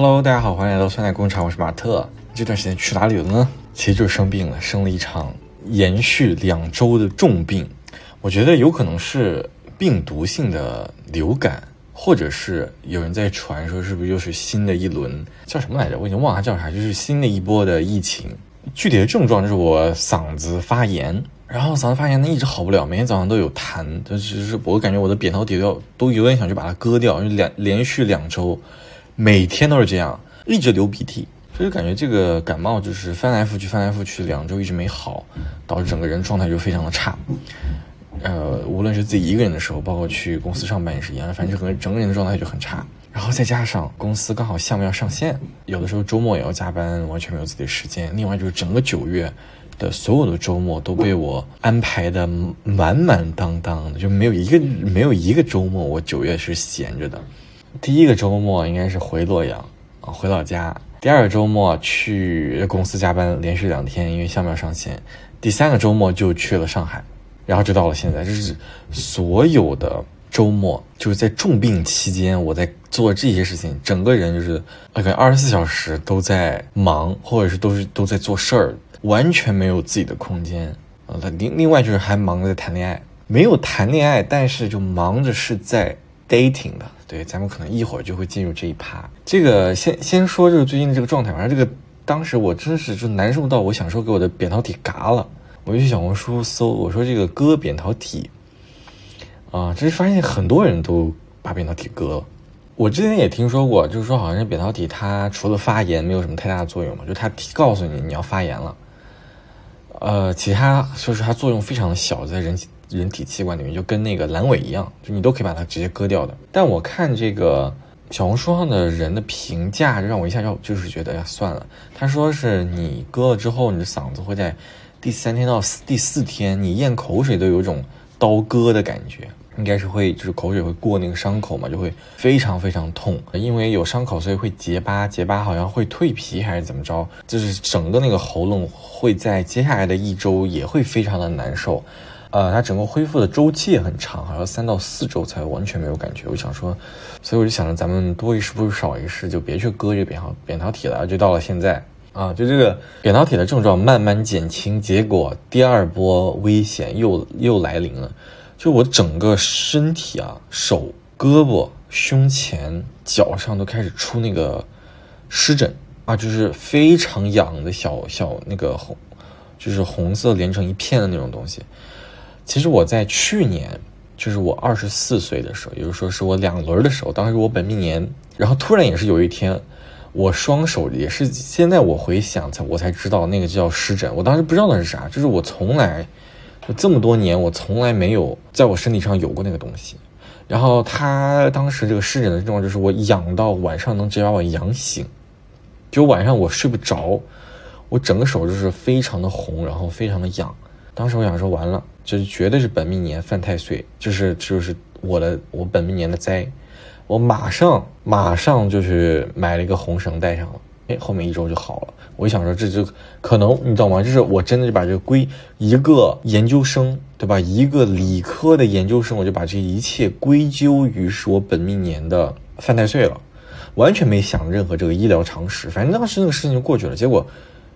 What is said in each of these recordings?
Hello，大家好，欢迎来到酸奶工厂，我是马特。这段时间去哪里了呢？其实就是生病了，生了一场延续两周的重病。我觉得有可能是病毒性的流感，或者是有人在传说是不是又是新的一轮叫什么来着？我已经忘了叫啥，就是新的一波的疫情。具体的症状就是我嗓子发炎，然后嗓子发炎呢一直好不了，每天早上都有痰，就是我感觉我的扁桃体都要都有点想去把它割掉，因为两连续两周。每天都是这样，一直流鼻涕，所以感觉这个感冒就是翻来覆去，翻来覆去，两周一直没好，导致整个人状态就非常的差。呃，无论是自己一个人的时候，包括去公司上班也是一样，反正整个整个人的状态就很差。然后再加上公司刚好项目要上线，有的时候周末也要加班，完全没有自己的时间。另外就是整个九月的所有的周末都被我安排的满满当当的，就没有一个没有一个周末我九月是闲着的。第一个周末应该是回洛阳啊，回老家。第二个周末去公司加班，连续两天，因为项目要上线。第三个周末就去了上海，然后就到了现在。就是所有的周末，就是在重病期间，我在做这些事情，整个人就是大概二十四小时都在忙，或者是都是都在做事儿，完全没有自己的空间啊。另另外就是还忙着谈恋爱，没有谈恋爱，但是就忙着是在 dating 的。对，咱们可能一会儿就会进入这一趴。这个先先说，就是最近的这个状态。反正这个当时我真是就难受到，我想说给我的扁桃体嘎了。我就去小红书搜，我说这个割扁桃体啊，这是发现很多人都把扁桃体割了。我之前也听说过，就是说好像是扁桃体它除了发炎没有什么太大的作用嘛，就它告诉你你要发炎了。呃，其他就是它作用非常的小，在人体。人体器官里面就跟那个阑尾一样，就你都可以把它直接割掉的。但我看这个小红书上的人的评价，让我一下就就是觉得呀，算了。他说是你割了之后，你的嗓子会在第三天到第四天，你咽口水都有一种刀割的感觉，应该是会就是口水会过那个伤口嘛，就会非常非常痛。因为有伤口，所以会结疤，结疤好像会蜕皮还是怎么着，就是整个那个喉咙会在接下来的一周也会非常的难受。呃，它整个恢复的周期也很长，好像三到四周才完全没有感觉。我想说，所以我就想着咱们多一事不如少一事，就别去割这扁桃扁桃体了。就到了现在啊，就这个扁桃体的症状慢慢减轻，结果第二波危险又又来临了。就我整个身体啊，手、胳膊、胸前、脚上都开始出那个湿疹啊，就是非常痒的小小那个红，就是红色连成一片的那种东西。其实我在去年，就是我二十四岁的时候，也就是说是我两轮的时候，当时我本命年，然后突然也是有一天，我双手也是，现在我回想才我才知道那个叫湿疹，我当时不知道那是啥，就是我从来这么多年我从来没有在我身体上有过那个东西，然后他当时这个湿疹的症状就是我痒到晚上能直接把我痒醒，就晚上我睡不着，我整个手就是非常的红，然后非常的痒。当时我想说，完了，这绝对是本命年犯太岁，就是就是我的我本命年的灾，我马上马上就去买了一个红绳戴上了，哎，后面一周就好了。我一想说，这就可能你知道吗？就是我真的就把这个归一个研究生，对吧？一个理科的研究生，我就把这一切归咎于是我本命年的犯太岁了，完全没想任何这个医疗常识，反正当时那个事情就过去了。结果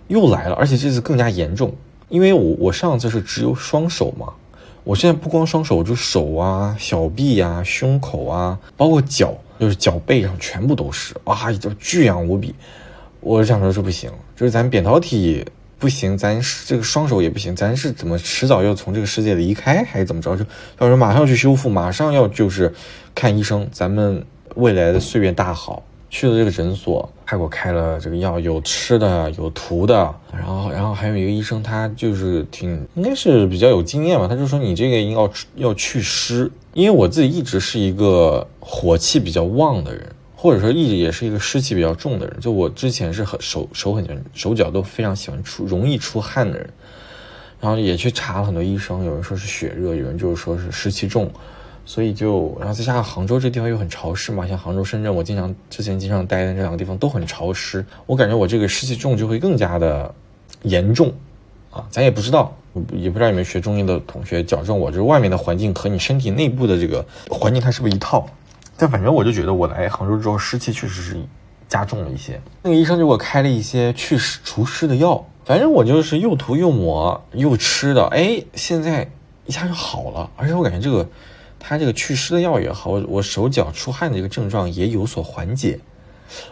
又来了，而且这次更加严重。因为我我上次是只有双手嘛，我现在不光双手，就手啊、小臂啊、胸口啊，包括脚，就是脚背上全部都是，哇，就巨痒无比。我想说这不行，就是咱扁桃体不行，咱这个双手也不行，咱是怎么迟早要从这个世界离开，还是怎么着？就要说马上去修复，马上要就是看医生，咱们未来的岁月大好。去了这个诊所，他给我开了这个药，有吃的，有涂的，然后，然后还有一个医生，他就是挺应该是比较有经验吧，他就说你这个要要祛湿，因为我自己一直是一个火气比较旺的人，或者说一直也是一个湿气比较重的人，就我之前是很手手很手脚都非常喜欢出容易出汗的人，然后也去查了很多医生，有人说是血热，有人就是说是湿气重。所以就，然后再加上杭州这地方又很潮湿嘛，像杭州、深圳，我经常之前经常待的这两个地方都很潮湿，我感觉我这个湿气重就会更加的严重，啊，咱也不知道，也不知道有没有学中医的同学矫正我，就是外面的环境和你身体内部的这个环境它是不是一套，但反正我就觉得我来杭州之后湿气确实是加重了一些。那个医生就给我开了一些祛湿除湿的药，反正我就是又涂又抹又吃的，哎，现在一下就好了。而且我感觉这个它这个祛湿的药也好，我我手脚出汗的这个症状也有所缓解。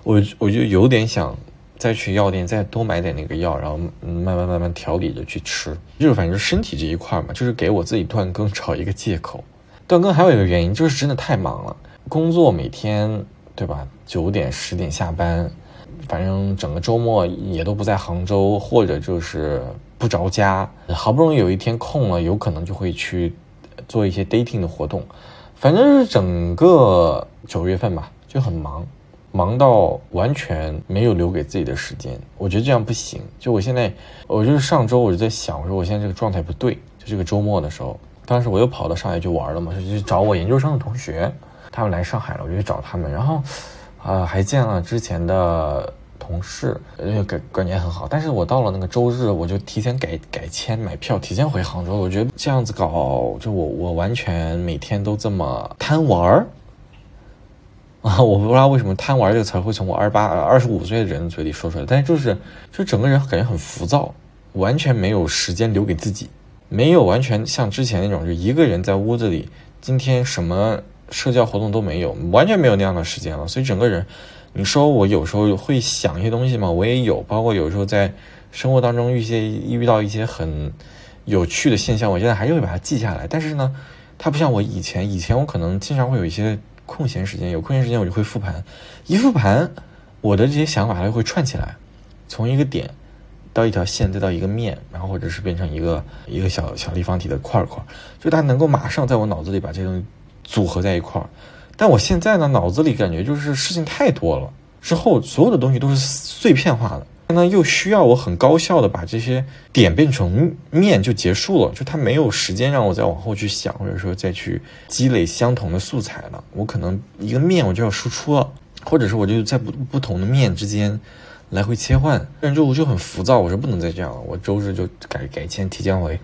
我我就有点想再去药店再多买点那个药，然后慢慢慢慢调理着去吃。就是反正身体这一块嘛，就是给我自己断更找一个借口。断更还有一个原因就是真的太忙了，工作每天对吧？九点十点下班，反正整个周末也都不在杭州，或者就是不着家。好不容易有一天空了，有可能就会去做一些 dating 的活动。反正是整个九月份吧，就很忙。忙到完全没有留给自己的时间，我觉得这样不行。就我现在，我就是上周我就在想，我说我现在这个状态不对。就这个周末的时候，当时我又跑到上海去玩了嘛，就去找我研究生的同学，他们来上海了，我就去找他们。然后，啊，还见了之前的同事，感感觉很好。但是我到了那个周日，我就提前改改签买票，提前回杭州。我觉得这样子搞，就我我完全每天都这么贪玩儿。啊，我不知道为什么“贪玩”这个词会从我二十八、二十五岁的人嘴里说出来，但是就是，就整个人感觉很浮躁，完全没有时间留给自己，没有完全像之前那种，就一个人在屋子里，今天什么社交活动都没有，完全没有那样的时间了。所以整个人，你说我有时候会想一些东西吗？我也有，包括有时候在生活当中遇些遇到一些很有趣的现象，我现在还是会把它记下来。但是呢，它不像我以前，以前我可能经常会有一些。空闲时间有空闲时间我就会复盘，一复盘，我的这些想法它就会串起来，从一个点到一条线，再到一个面，然后或者是变成一个一个小小立方体的块块，就它能够马上在我脑子里把这些东西组合在一块儿。但我现在呢，脑子里感觉就是事情太多了，之后所有的东西都是碎片化的。那又需要我很高效的把这些点变成面就结束了，就他没有时间让我再往后去想，或者说再去积累相同的素材了。我可能一个面我就要输出了，或者是我就在不不同的面之间来回切换，但就我就很浮躁。我说不能再这样了，我周日就改改签提前回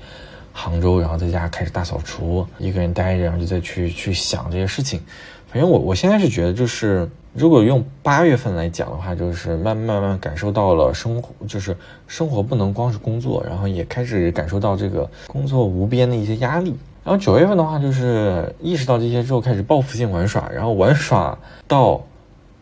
杭州，然后在家开始大扫除，一个人待着，然后就再去去想这些事情。反正我我现在是觉得就是。如果用八月份来讲的话，就是慢慢慢感受到了生活，就是生活不能光是工作，然后也开始感受到这个工作无边的一些压力。然后九月份的话，就是意识到这些之后，开始报复性玩耍，然后玩耍到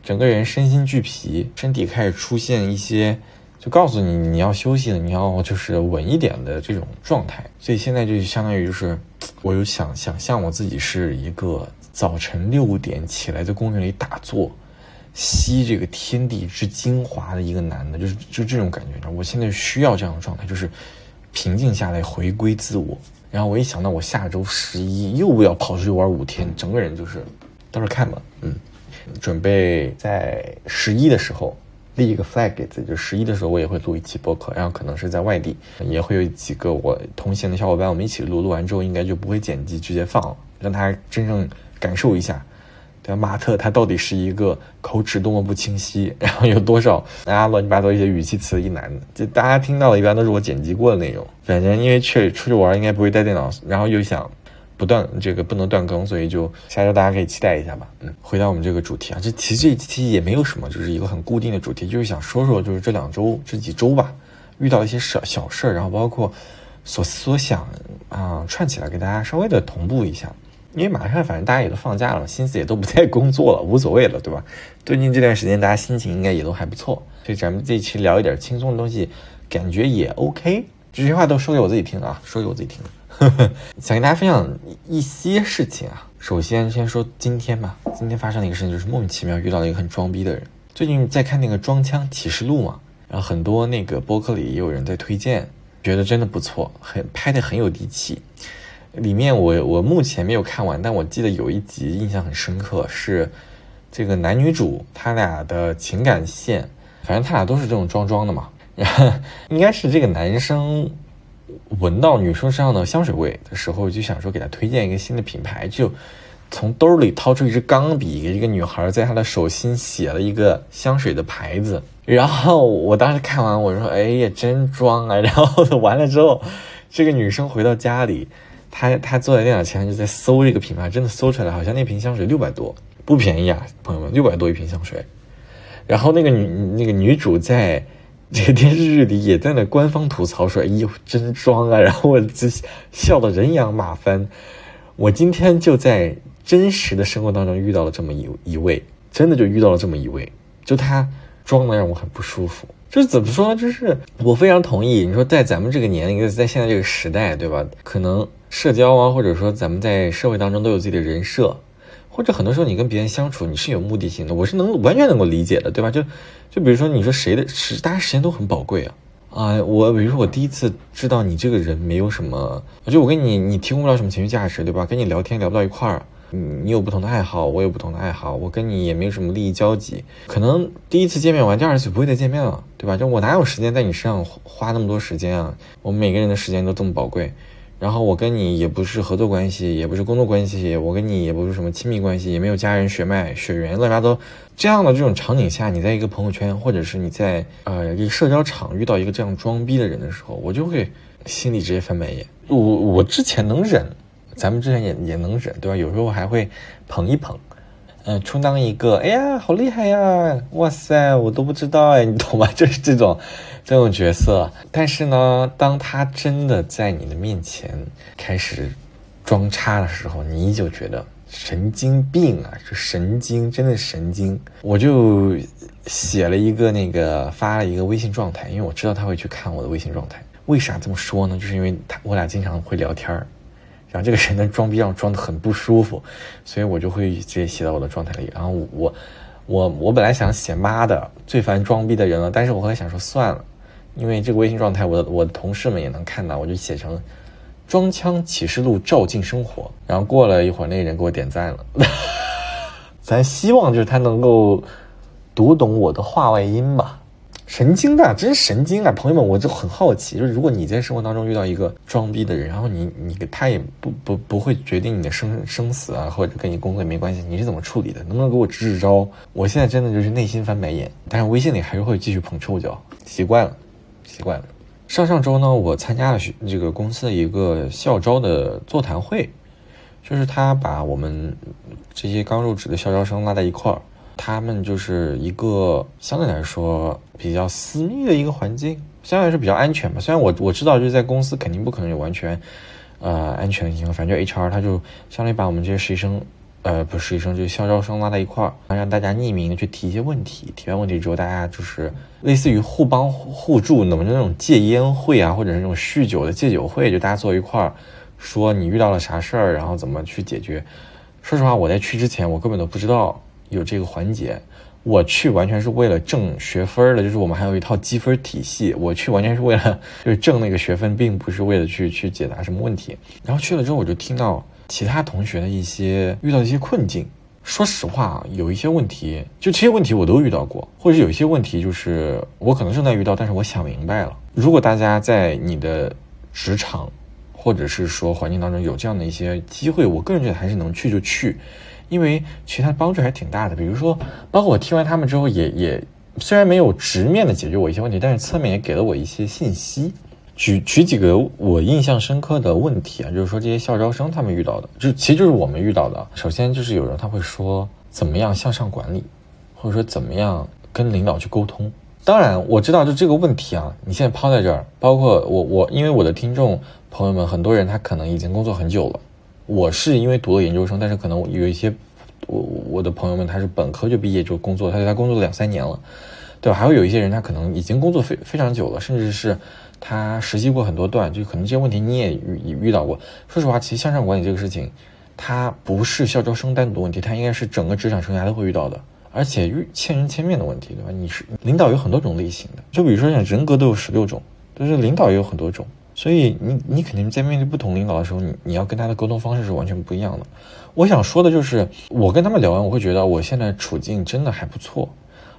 整个人身心俱疲，身体开始出现一些，就告诉你你要休息了，你要就是稳一点的这种状态。所以现在就相当于就是，我有想想象我自己是一个早晨六点起来在公园里打坐。吸这个天地之精华的一个男的，就是就这种感觉。我现在需要这样的状态，就是平静下来，回归自我。然后我一想到我下周十一又要跑出去玩五天，整个人就是到时候看吧。嗯，准备在十一的时候立一个 flag 给自己，就十一的时候我也会录一期播客，然后可能是在外地，也会有几个我同行的小伙伴，我们一起录。录完之后应该就不会剪辑，直接放了，让他真正感受一下。对吧马特他到底是一个口齿多么不清晰，然后有多少大家乱七八糟一些语气词一男的，就大家听到的一般都是我剪辑过的内容。反正因为去出去玩应该不会带电脑，然后又想不断这个不能断更，所以就下周大家可以期待一下吧。嗯，回到我们这个主题啊，这其实这期也没有什么，就是一个很固定的主题，就是想说说就是这两周这几周吧，遇到一些小小事儿，然后包括所思所想啊串起来给大家稍微的同步一下。因为马上反正大家也都放假了，心思也都不在工作了，无所谓了，对吧？最近这段时间大家心情应该也都还不错，所以咱们这期聊一点轻松的东西，感觉也 OK。这些话都说给我自己听啊，说给我自己听。想跟大家分享一些事情啊。首先先说今天吧，今天发生的一个事情就是莫名其妙遇到了一个很装逼的人。最近在看那个《装腔启示录》嘛，然后很多那个播客里也有人在推荐，觉得真的不错，很拍的很有底气。里面我我目前没有看完，但我记得有一集印象很深刻，是这个男女主他俩的情感线，反正他俩都是这种装装的嘛。然后应该是这个男生闻到女生身上的香水味的时候，就想说给她推荐一个新的品牌，就从兜里掏出一支钢笔，给这个女孩在她的手心写了一个香水的牌子。然后我当时看完，我说：“哎呀，真装啊！” 然后完了之后，这个女生回到家里。他他坐在电脑前就在搜这个品牌，真的搜出来好像那瓶香水六百多，不便宜啊，朋友们，六百多一瓶香水。然后那个女那个女主在这个电视剧里也在那官方吐槽说：“哎呦，真装啊！”然后我就笑得人仰马翻。我今天就在真实的生活当中遇到了这么一一位，真的就遇到了这么一位，就他装的让我很不舒服。就是怎么说呢？就是我非常同意你说，在咱们这个年龄，在现在这个时代，对吧？可能社交啊，或者说咱们在社会当中都有自己的人设。或者很多时候你跟别人相处，你是有目的性的，我是能完全能够理解的，对吧？就就比如说你说谁的时，大家时间都很宝贵啊啊！我比如说我第一次知道你这个人没有什么，就我跟你你提供不了什么情绪价值，对吧？跟你聊天聊不到一块儿，你你有不同的爱好，我有不同的爱好，我跟你也没有什么利益交集，可能第一次见面完，第二次不会再见面了，对吧？就我哪有时间在你身上花那么多时间啊？我们每个人的时间都这么宝贵。然后我跟你也不是合作关系，也不是工作关系，我跟你也不是什么亲密关系，也没有家人血脉血缘乱七八糟。这样的这种场景下，你在一个朋友圈，或者是你在呃一个社交场遇到一个这样装逼的人的时候，我就会心里直接翻白眼。我我之前能忍，咱们之前也也能忍，对吧？有时候还会捧一捧。嗯，充当一个，哎呀，好厉害呀！哇塞，我都不知道哎，你懂吗？就是这种，这种角色。但是呢，当他真的在你的面前开始装叉的时候，你就觉得神经病啊，就神经，真的神经。我就写了一个那个，发了一个微信状态，因为我知道他会去看我的微信状态。为啥这么说呢？就是因为他我俩经常会聊天儿。然后这个人的装逼让我装的很不舒服，所以我就会直接写到我的状态里。然后我，我，我本来想写妈的最烦装逼的人了，但是我后来想说算了，因为这个微信状态，我的我的同事们也能看到，我就写成装腔启示录照进生活。然后过了一会儿，那个人给我点赞了。咱希望就是他能够读懂我的话外音吧。神经的，真神经啊！朋友们，我就很好奇，就是如果你在生活当中遇到一个装逼的人，然后你你他也不不不会决定你的生生死啊，或者跟你工作也没关系，你是怎么处理的？能不能给我支支招？我现在真的就是内心翻白眼，但是微信里还是会继续捧臭脚，习惯了，习惯了。上上周呢，我参加了学这个公司的一个校招的座谈会，就是他把我们这些刚入职的校招生拉在一块儿。他们就是一个相对来说比较私密的一个环境，相对来说比较安全吧。虽然我我知道就是在公司肯定不可能有完全，呃安全的情况，反正 HR 他就相当于把我们这些实习生，呃不是实习生，就是校招生拉在一块儿，让大家匿名的去提一些问题。提完问题之后，大家就是类似于互帮互助，那么就那种戒烟会啊，或者是那种酗酒的戒酒会，就大家坐一块儿说你遇到了啥事儿，然后怎么去解决。说实话，我在去之前我根本都不知道。有这个环节，我去完全是为了挣学分的，就是我们还有一套积分体系，我去完全是为了就是挣那个学分，并不是为了去 去解答什么问题。然后去了之后，我就听到其他同学的一些遇到一些困境。说实话，有一些问题，就这些问题我都遇到过，或者有一些问题，就是我可能正在遇到，但是我想明白了。如果大家在你的职场或者是说环境当中有这样的一些机会，我个人觉得还是能去就去。因为其实它帮助还挺大的，比如说，包括我听完他们之后，也也虽然没有直面的解决我一些问题，但是侧面也给了我一些信息。举举几个我印象深刻的问题啊，就是说这些校招生他们遇到的，就其实就是我们遇到的。首先就是有人他会说怎么样向上管理，或者说怎么样跟领导去沟通。当然我知道就这个问题啊，你现在抛在这儿，包括我我因为我的听众朋友们很多人他可能已经工作很久了。我是因为读了研究生，但是可能有一些我我的朋友们他是本科就毕业就工作，他他工作了两三年了，对吧？还会有一些人他可能已经工作非非常久了，甚至是他实习过很多段，就可能这些问题你也遇遇到过。说实话，其实向上管理这个事情，它不是校招生单独的问题，它应该是整个职场生涯都会遇到的，而且遇千人千面的问题，对吧？你是领导有很多种类型的，就比如说像人格都有十六种，就是领导也有很多种。所以你你肯定在面对不同领导的时候，你你要跟他的沟通方式是完全不一样的。我想说的就是，我跟他们聊完，我会觉得我现在处境真的还不错。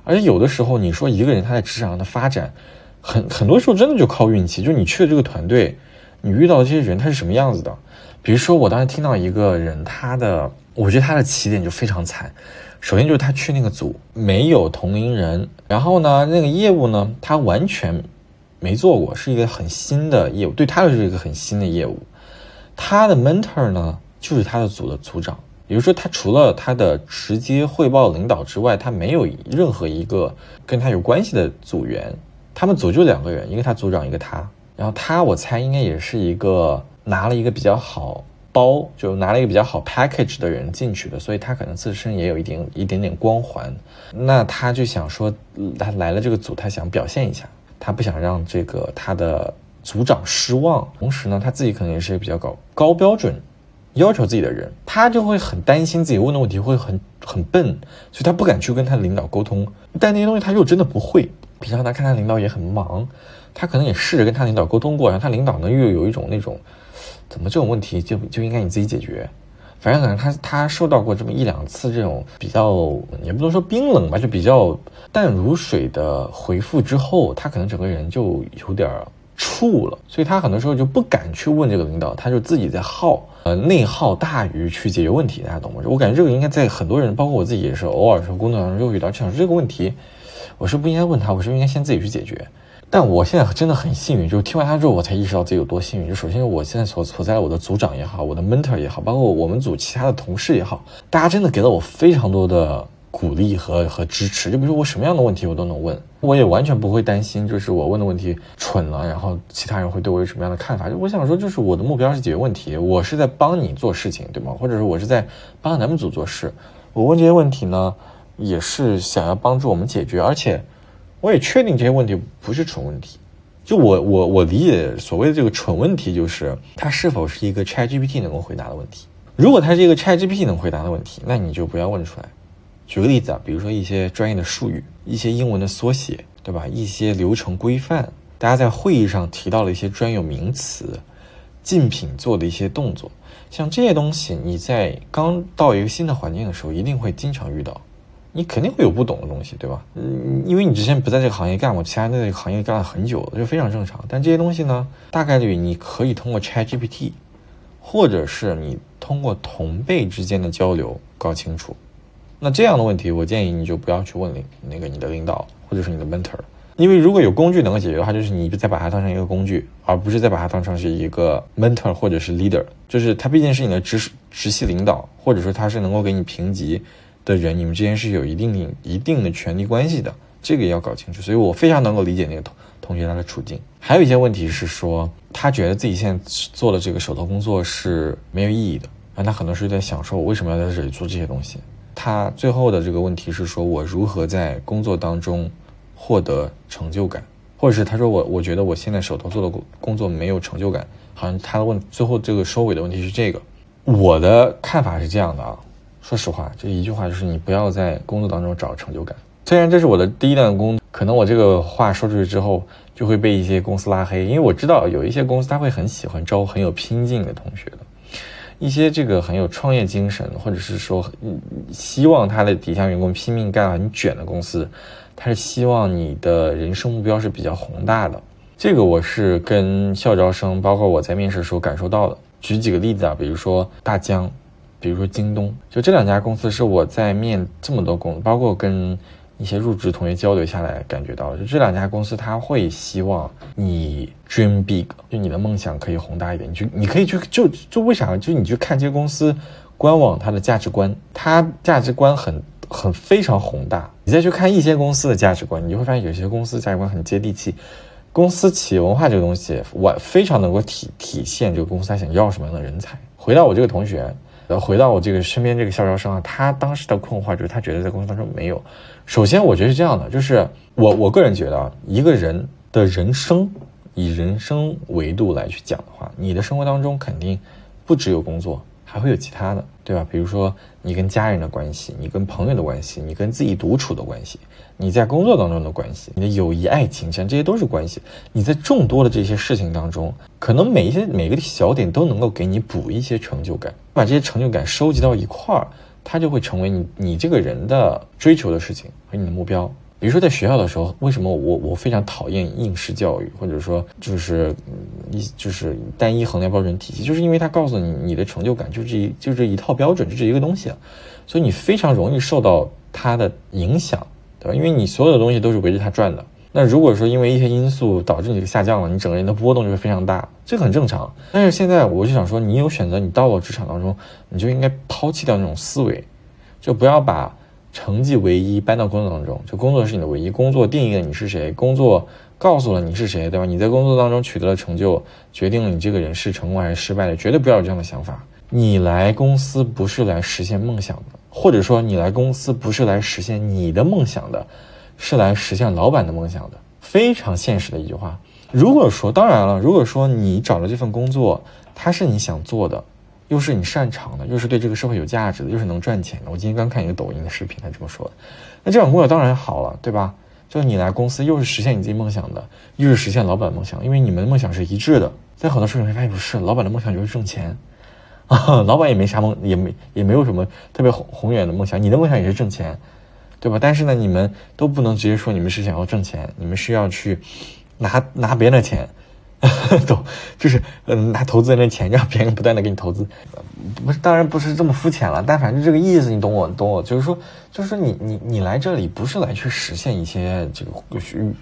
而且有的时候，你说一个人他在职场上的发展，很很多时候真的就靠运气。就你去的这个团队，你遇到的这些人他是什么样子的？比如说我当时听到一个人，他的我觉得他的起点就非常惨。首先就是他去那个组没有同龄人，然后呢，那个业务呢，他完全。没做过，是一个很新的业务，对他来说是一个很新的业务。他的 mentor 呢，就是他的组的组长，也就是说，他除了他的直接汇报领导之外，他没有任何一个跟他有关系的组员。他们组就两个人，一个他组长，一个他。然后他，我猜应该也是一个拿了一个比较好包，就拿了一个比较好 package 的人进去的，所以他可能自身也有一点一点点光环。那他就想说，他来了这个组，他想表现一下，他不想让这个他的组长失望。同时呢，他自己可能也是比较高高标准。要求自己的人，他就会很担心自己问的问题会很很笨，所以他不敢去跟他领导沟通。但那些东西他又真的不会。平常他看他领导也很忙，他可能也试着跟他领导沟通过，然后他领导呢又有一种那种，怎么这种问题就就应该你自己解决。反正可能他他受到过这么一两次这种比较也不能说冰冷吧，就比较淡如水的回复之后，他可能整个人就有点怵了，所以他很多时候就不敢去问这个领导，他就自己在耗。呃，内耗大于去解决问题，大家懂吗？我感觉这个应该在很多人，包括我自己也是，偶尔说工作当中就会遇到，就想说这个问题，我是不应该问他，我是应该先自己去解决。但我现在真的很幸运，就是听完他之后，我才意识到自己有多幸运。就首先，我现在所所在我的组长也好，我的 mentor 也好，包括我们组其他的同事也好，大家真的给了我非常多的。鼓励和和支持，就比如说我什么样的问题我都能问，我也完全不会担心，就是我问的问题蠢了，然后其他人会对我有什么样的看法？就我想说，就是我的目标是解决问题，我是在帮你做事情，对吗？或者是我是在帮咱们组做事，我问这些问题呢，也是想要帮助我们解决，而且我也确定这些问题不是蠢问题。就我我我理解所谓的这个蠢问题，就是它是否是一个 ChatGPT 能够回答的问题。如果它是一个 ChatGPT 能回答的问题，那你就不要问出来。举个例子啊，比如说一些专业的术语，一些英文的缩写，对吧？一些流程规范，大家在会议上提到了一些专有名词，竞品做的一些动作，像这些东西，你在刚到一个新的环境的时候，一定会经常遇到，你肯定会有不懂的东西，对吧？嗯，因为你之前不在这个行业干过，其他那个行业干了很久，就非常正常。但这些东西呢，大概率你可以通过 ChatGPT，或者是你通过同辈之间的交流搞清楚。那这样的问题，我建议你就不要去问领那个你的领导或者是你的 mentor，因为如果有工具能够解决的话，就是你再把它当成一个工具，而不是再把它当成是一个 mentor 或者是 leader，就是他毕竟是你的直直系领导，或者说他是能够给你评级的人，你们之间是有一定一定的权利关系的，这个也要搞清楚。所以我非常能够理解那个同同学他的处境。还有一些问题是说，他觉得自己现在做的这个手头工作是没有意义的，那他很多时候在想说，我为什么要在这里做这些东西？他最后的这个问题是说，我如何在工作当中获得成就感，或者是他说我我觉得我现在手头做的工工作没有成就感，好像他的问最后这个收尾的问题是这个。我的看法是这样的啊，说实话，就一句话就是你不要在工作当中找成就感。虽然这是我的第一段工，可能我这个话说出去之后就会被一些公司拉黑，因为我知道有一些公司他会很喜欢招很有拼劲的同学的。一些这个很有创业精神，或者是说希望他的底下员工拼命干很卷的公司，他是希望你的人生目标是比较宏大的。这个我是跟校招生，包括我在面试的时候感受到的。举几个例子啊，比如说大疆，比如说京东，就这两家公司是我在面这么多公司，包括跟。一些入职同学交流下来，感觉到就这两家公司，他会希望你 dream big，就你的梦想可以宏大一点。你去，你可以去，就就为啥？就你去看这些公司官网，它的价值观，它价值观很很非常宏大。你再去看一些公司的价值观，你就会发现有些公司价值观很接地气。公司企业文化这个东西，我非常能够体体现这个公司他想要什么样的人才。回到我这个同学。呃回到我这个身边这个校招生啊，他当时的困惑就是他觉得在工作当中没有。首先，我觉得是这样的，就是我我个人觉得啊，一个人的人生以人生维度来去讲的话，你的生活当中肯定不只有工作。还会有其他的，对吧？比如说你跟家人的关系，你跟朋友的关系，你跟自己独处的关系，你在工作当中的关系，你的友谊、爱情，像这些都是关系。你在众多的这些事情当中，可能每一些每个小点都能够给你补一些成就感，把这些成就感收集到一块儿，它就会成为你你这个人的追求的事情和你的目标。比如说在学校的时候，为什么我我非常讨厌应试教育，或者说就是一就是单一衡量标准体系，就是因为它告诉你你的成就感就这一就这一套标准就这一个东西，所以你非常容易受到它的影响，对吧？因为你所有的东西都是围着它转的。那如果说因为一些因素导致你这个下降了，你整个人的波动就会非常大，这个很正常。但是现在我就想说，你有选择，你到了职场当中，你就应该抛弃掉那种思维，就不要把成绩唯一搬到工作当中，就工作是你的唯一，工作定义了你是谁，工作告诉了你是谁，对吧？你在工作当中取得了成就，决定了你这个人是成功还是失败的，绝对不要有这样的想法。你来公司不是来实现梦想的，或者说你来公司不是来实现你的梦想的，是来实现老板的梦想的。非常现实的一句话。如果说，当然了，如果说你找了这份工作，它是你想做的，又是你擅长的，又是对这个社会有价值的，又是能赚钱的。我今天刚看一个抖音的视频，他这么说的。那这种工作当然好了，对吧？就是你来公司，又是实现你自己梦想的，又是实现老板梦想，因为你们的梦想是一致的。在很多事情上发现不是，老板的梦想就是挣钱。啊，老板也没啥梦，也没也没有什么特别宏宏远的梦想。你的梦想也是挣钱，对吧？但是呢，你们都不能直接说你们是想要挣钱，你们是要去拿拿别人的钱，都就是嗯拿投资人的钱，让别人不断的给你投资。不是，当然不是这么肤浅了，但反正这个意思你懂我懂我，就是说就是说你你你来这里不是来去实现一些这个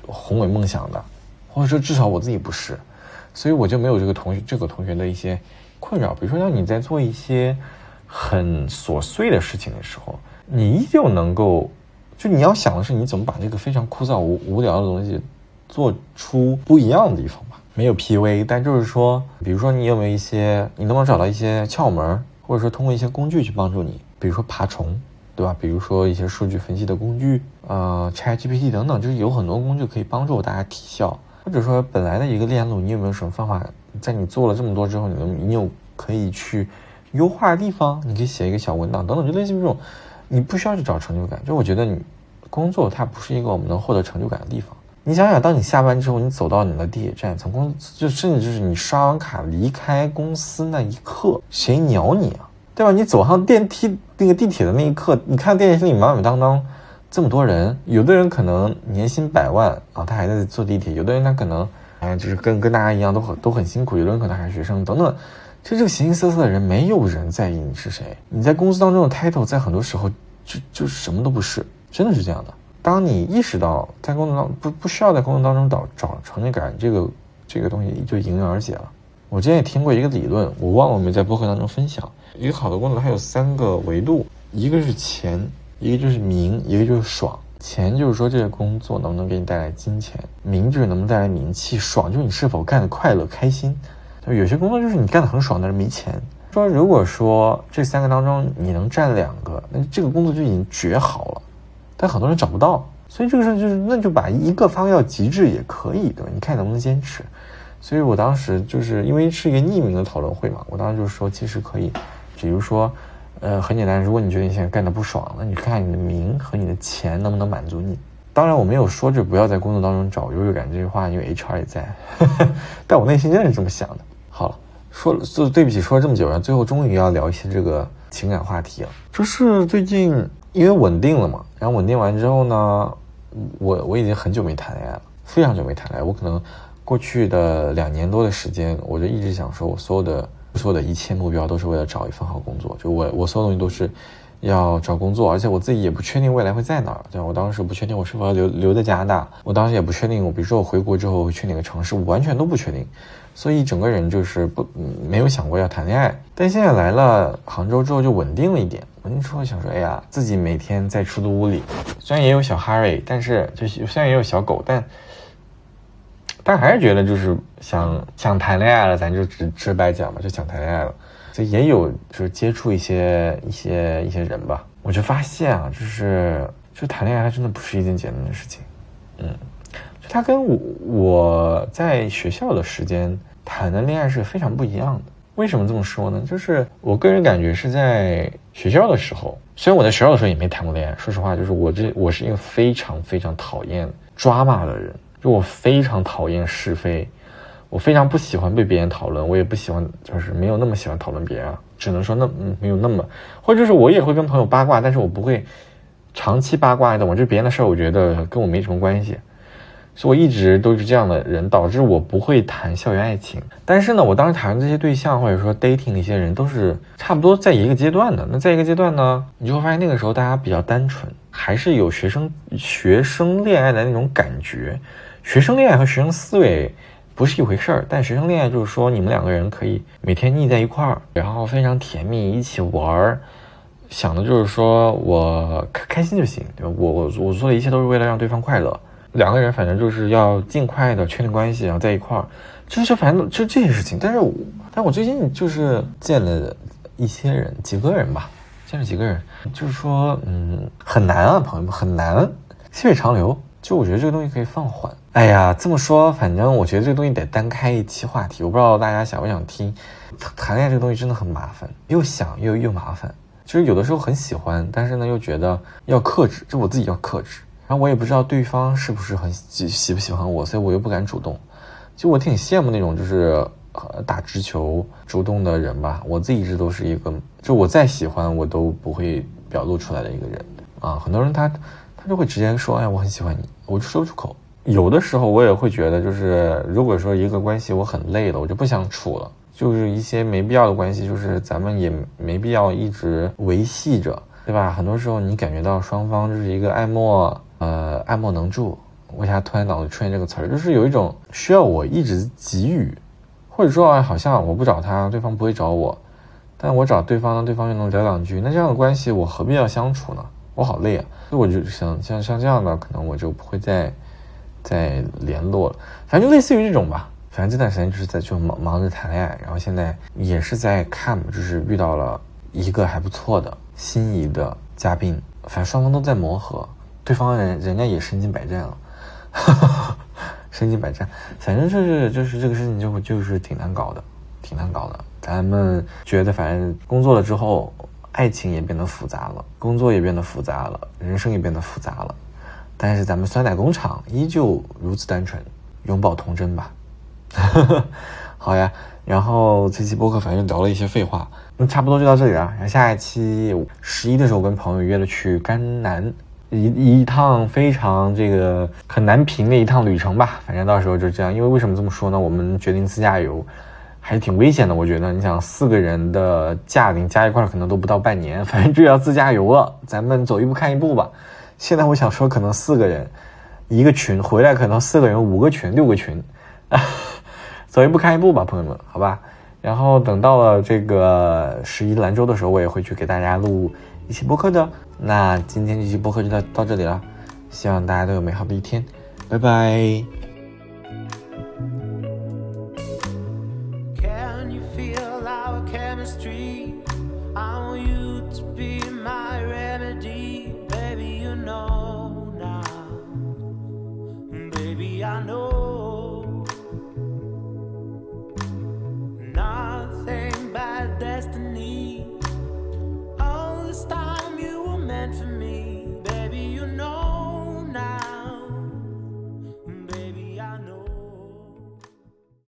宏伟梦想的，或者说至少我自己不是，所以我就没有这个同学这个同学的一些。困扰，比如说，让你在做一些很琐碎的事情的时候，你依旧能够，就你要想的是，你怎么把这个非常枯燥无无聊的东西做出不一样的地方？没有 P V，但就是说，比如说，你有没有一些，你能不能找到一些窍门，或者说通过一些工具去帮助你？比如说爬虫，对吧？比如说一些数据分析的工具，呃，Chat GPT 等等，就是有很多工具可以帮助大家提效，或者说本来的一个链路，你有没有什么方法？在你做了这么多之后，你能你有可以去优化的地方，你可以写一个小文档等等，就类似于这种，你不需要去找成就感。就我觉得你工作它不是一个我们能获得成就感的地方。你想想，当你下班之后，你走到你的地铁站，从公就甚至就是你刷完卡离开公司那一刻，谁鸟你啊？对吧？你走上电梯那个地铁的那一刻，你看电梯里满满当当这么多人，有的人可能年薪百万啊，他还在坐地铁；有的人他可能。哎，就是跟跟大家一样，都很都很辛苦。有的人可能还是学生等等，其实这个形形色色的人，没有人在意你是谁。你在公司当中的 title，在很多时候就就什么都不是，真的是这样的。当你意识到在工作当不不需要在工作当中找找成就感，这个这个东西就迎刃而解了。我之前也听过一个理论，我忘了我没在播客当中分享。一个好的工作它有三个维度，一个是钱，一个就是名，一个就是爽。钱就是说这个工作能不能给你带来金钱，名就是能不能带来名气，爽就是你是否干的快乐开心。有些工作就是你干的很爽，但是没钱。说如果说这三个当中你能占两个，那这个工作就已经绝好了。但很多人找不到，所以这个事就是那就把一个发挥到极致也可以，对吧？你看能不能坚持。所以我当时就是因为是一个匿名的讨论会嘛，我当时就说其实可以，比如说。呃，很简单，如果你觉得你现在干的不爽，那你看你的名和你的钱能不能满足你。当然，我没有说这不要在工作当中找优越感这句话，因为 HR 也在，但我内心真的是这么想的。好了，说了，就对不起，说了这么久，然后最后终于要聊一些这个情感话题了。就是最近因为稳定了嘛，然后稳定完之后呢，我我已经很久没谈恋爱了，非常久没谈恋爱。我可能过去的两年多的时间，我就一直想说，我所有的。所有的一切目标都是为了找一份好工作，就我我所有东西都是要找工作，而且我自己也不确定未来会在哪儿。对我当时不确定我是否要留留在加拿大，我当时也不确定我比如说我回国之后会去哪个城市，我完全都不确定，所以整个人就是不没有想过要谈恋爱。但现在来了杭州之后就稳定了一点，稳定之后想说，哎呀，自己每天在出租屋里，虽然也有小哈瑞，但是就虽然也有小狗，但。但还是觉得就是想想谈恋爱了，咱就直直白讲吧，就想谈恋爱了。所以也有就是接触一些一些一些人吧，我就发现啊，就是就谈恋爱，它真的不是一件简单的事情。嗯，他跟我我在学校的时间谈的恋爱是非常不一样的。为什么这么说呢？就是我个人感觉是在学校的时候，虽然我在学校的时候也没谈过恋爱，说实话，就是我这我是一个非常非常讨厌抓马的人。就我非常讨厌是非，我非常不喜欢被别人讨论，我也不喜欢，就是没有那么喜欢讨论别人，只能说那没有那么，或者就是我也会跟朋友八卦，但是我不会长期八卦的，我这别人的事儿，我觉得跟我没什么关系。所以我一直都是这样的人，导致我不会谈校园爱情。但是呢，我当时谈的这些对象或者说 dating 的一些人，都是差不多在一个阶段的。那在一个阶段呢，你就会发现那个时候大家比较单纯，还是有学生学生恋爱的那种感觉。学生恋爱和学生思维不是一回事儿，但学生恋爱就是说你们两个人可以每天腻在一块儿，然后非常甜蜜，一起玩儿。想的就是说我开开心就行，我我我做的一切都是为了让对方快乐。两个人反正就是要尽快的确定关系，然后在一块儿，就是反正就这些事情。但是我，但我最近就是见了一些人，几个人吧，见了几个人，就是说，嗯，很难啊，朋友们，很难，细水长流。就我觉得这个东西可以放缓。哎呀，这么说，反正我觉得这个东西得单开一期话题。我不知道大家想不想听。谈恋爱这个东西真的很麻烦，又想又又麻烦。就是有的时候很喜欢，但是呢又觉得要克制，就我自己要克制。然后我也不知道对方是不是很喜喜不喜欢我，所以我又不敢主动。就我挺羡慕那种就是打直球主动的人吧。我自己一直都是一个，就我再喜欢我都不会表露出来的一个人啊。很多人他他就会直接说，哎，我很喜欢你，我就说出口。有的时候我也会觉得，就是如果说一个关系我很累了，我就不想处了。就是一些没必要的关系，就是咱们也没必要一直维系着，对吧？很多时候你感觉到双方就是一个爱莫呃爱莫能助。为啥突然脑子出现这个词儿？就是有一种需要我一直给予，或者说啊好像我不找他，对方不会找我，但我找对方呢，对方又能聊两句。那这样的关系我何必要相处呢？我好累啊！所以我就想像像这样的，可能我就不会再再联络了。反正就类似于这种吧。反正这段时间就是在就忙忙着谈恋爱，然后现在也是在看，就是遇到了一个还不错的心仪的嘉宾，反正双方都在磨合，对方人人家也身经百战了，身经百战，反正就是就是这个事情就就是挺难搞的，挺难搞的。咱们觉得反正工作了之后，爱情也变得复杂了，工作也变得复杂了，人生也变得复杂了，但是咱们酸奶工厂依旧如此单纯，永葆童真吧。好呀，然后这期播客反正聊了一些废话，那差不多就到这里了。然后下一期十一的时候，跟朋友约了去甘南，一一趟非常这个很难评的一趟旅程吧。反正到时候就这样。因为为什么这么说呢？我们决定自驾游，还是挺危险的。我觉得，你想四个人的驾龄加一块可能都不到半年，反正就要自驾游了。咱们走一步看一步吧。现在我想说，可能四个人一个群回来，可能四个人五个群六个群。走一步看一步吧，朋友们，好吧。然后等到了这个十一兰州的时候，我也会去给大家录一期播客的。那今天这期播客就到到这里了，希望大家都有美好的一天，拜拜。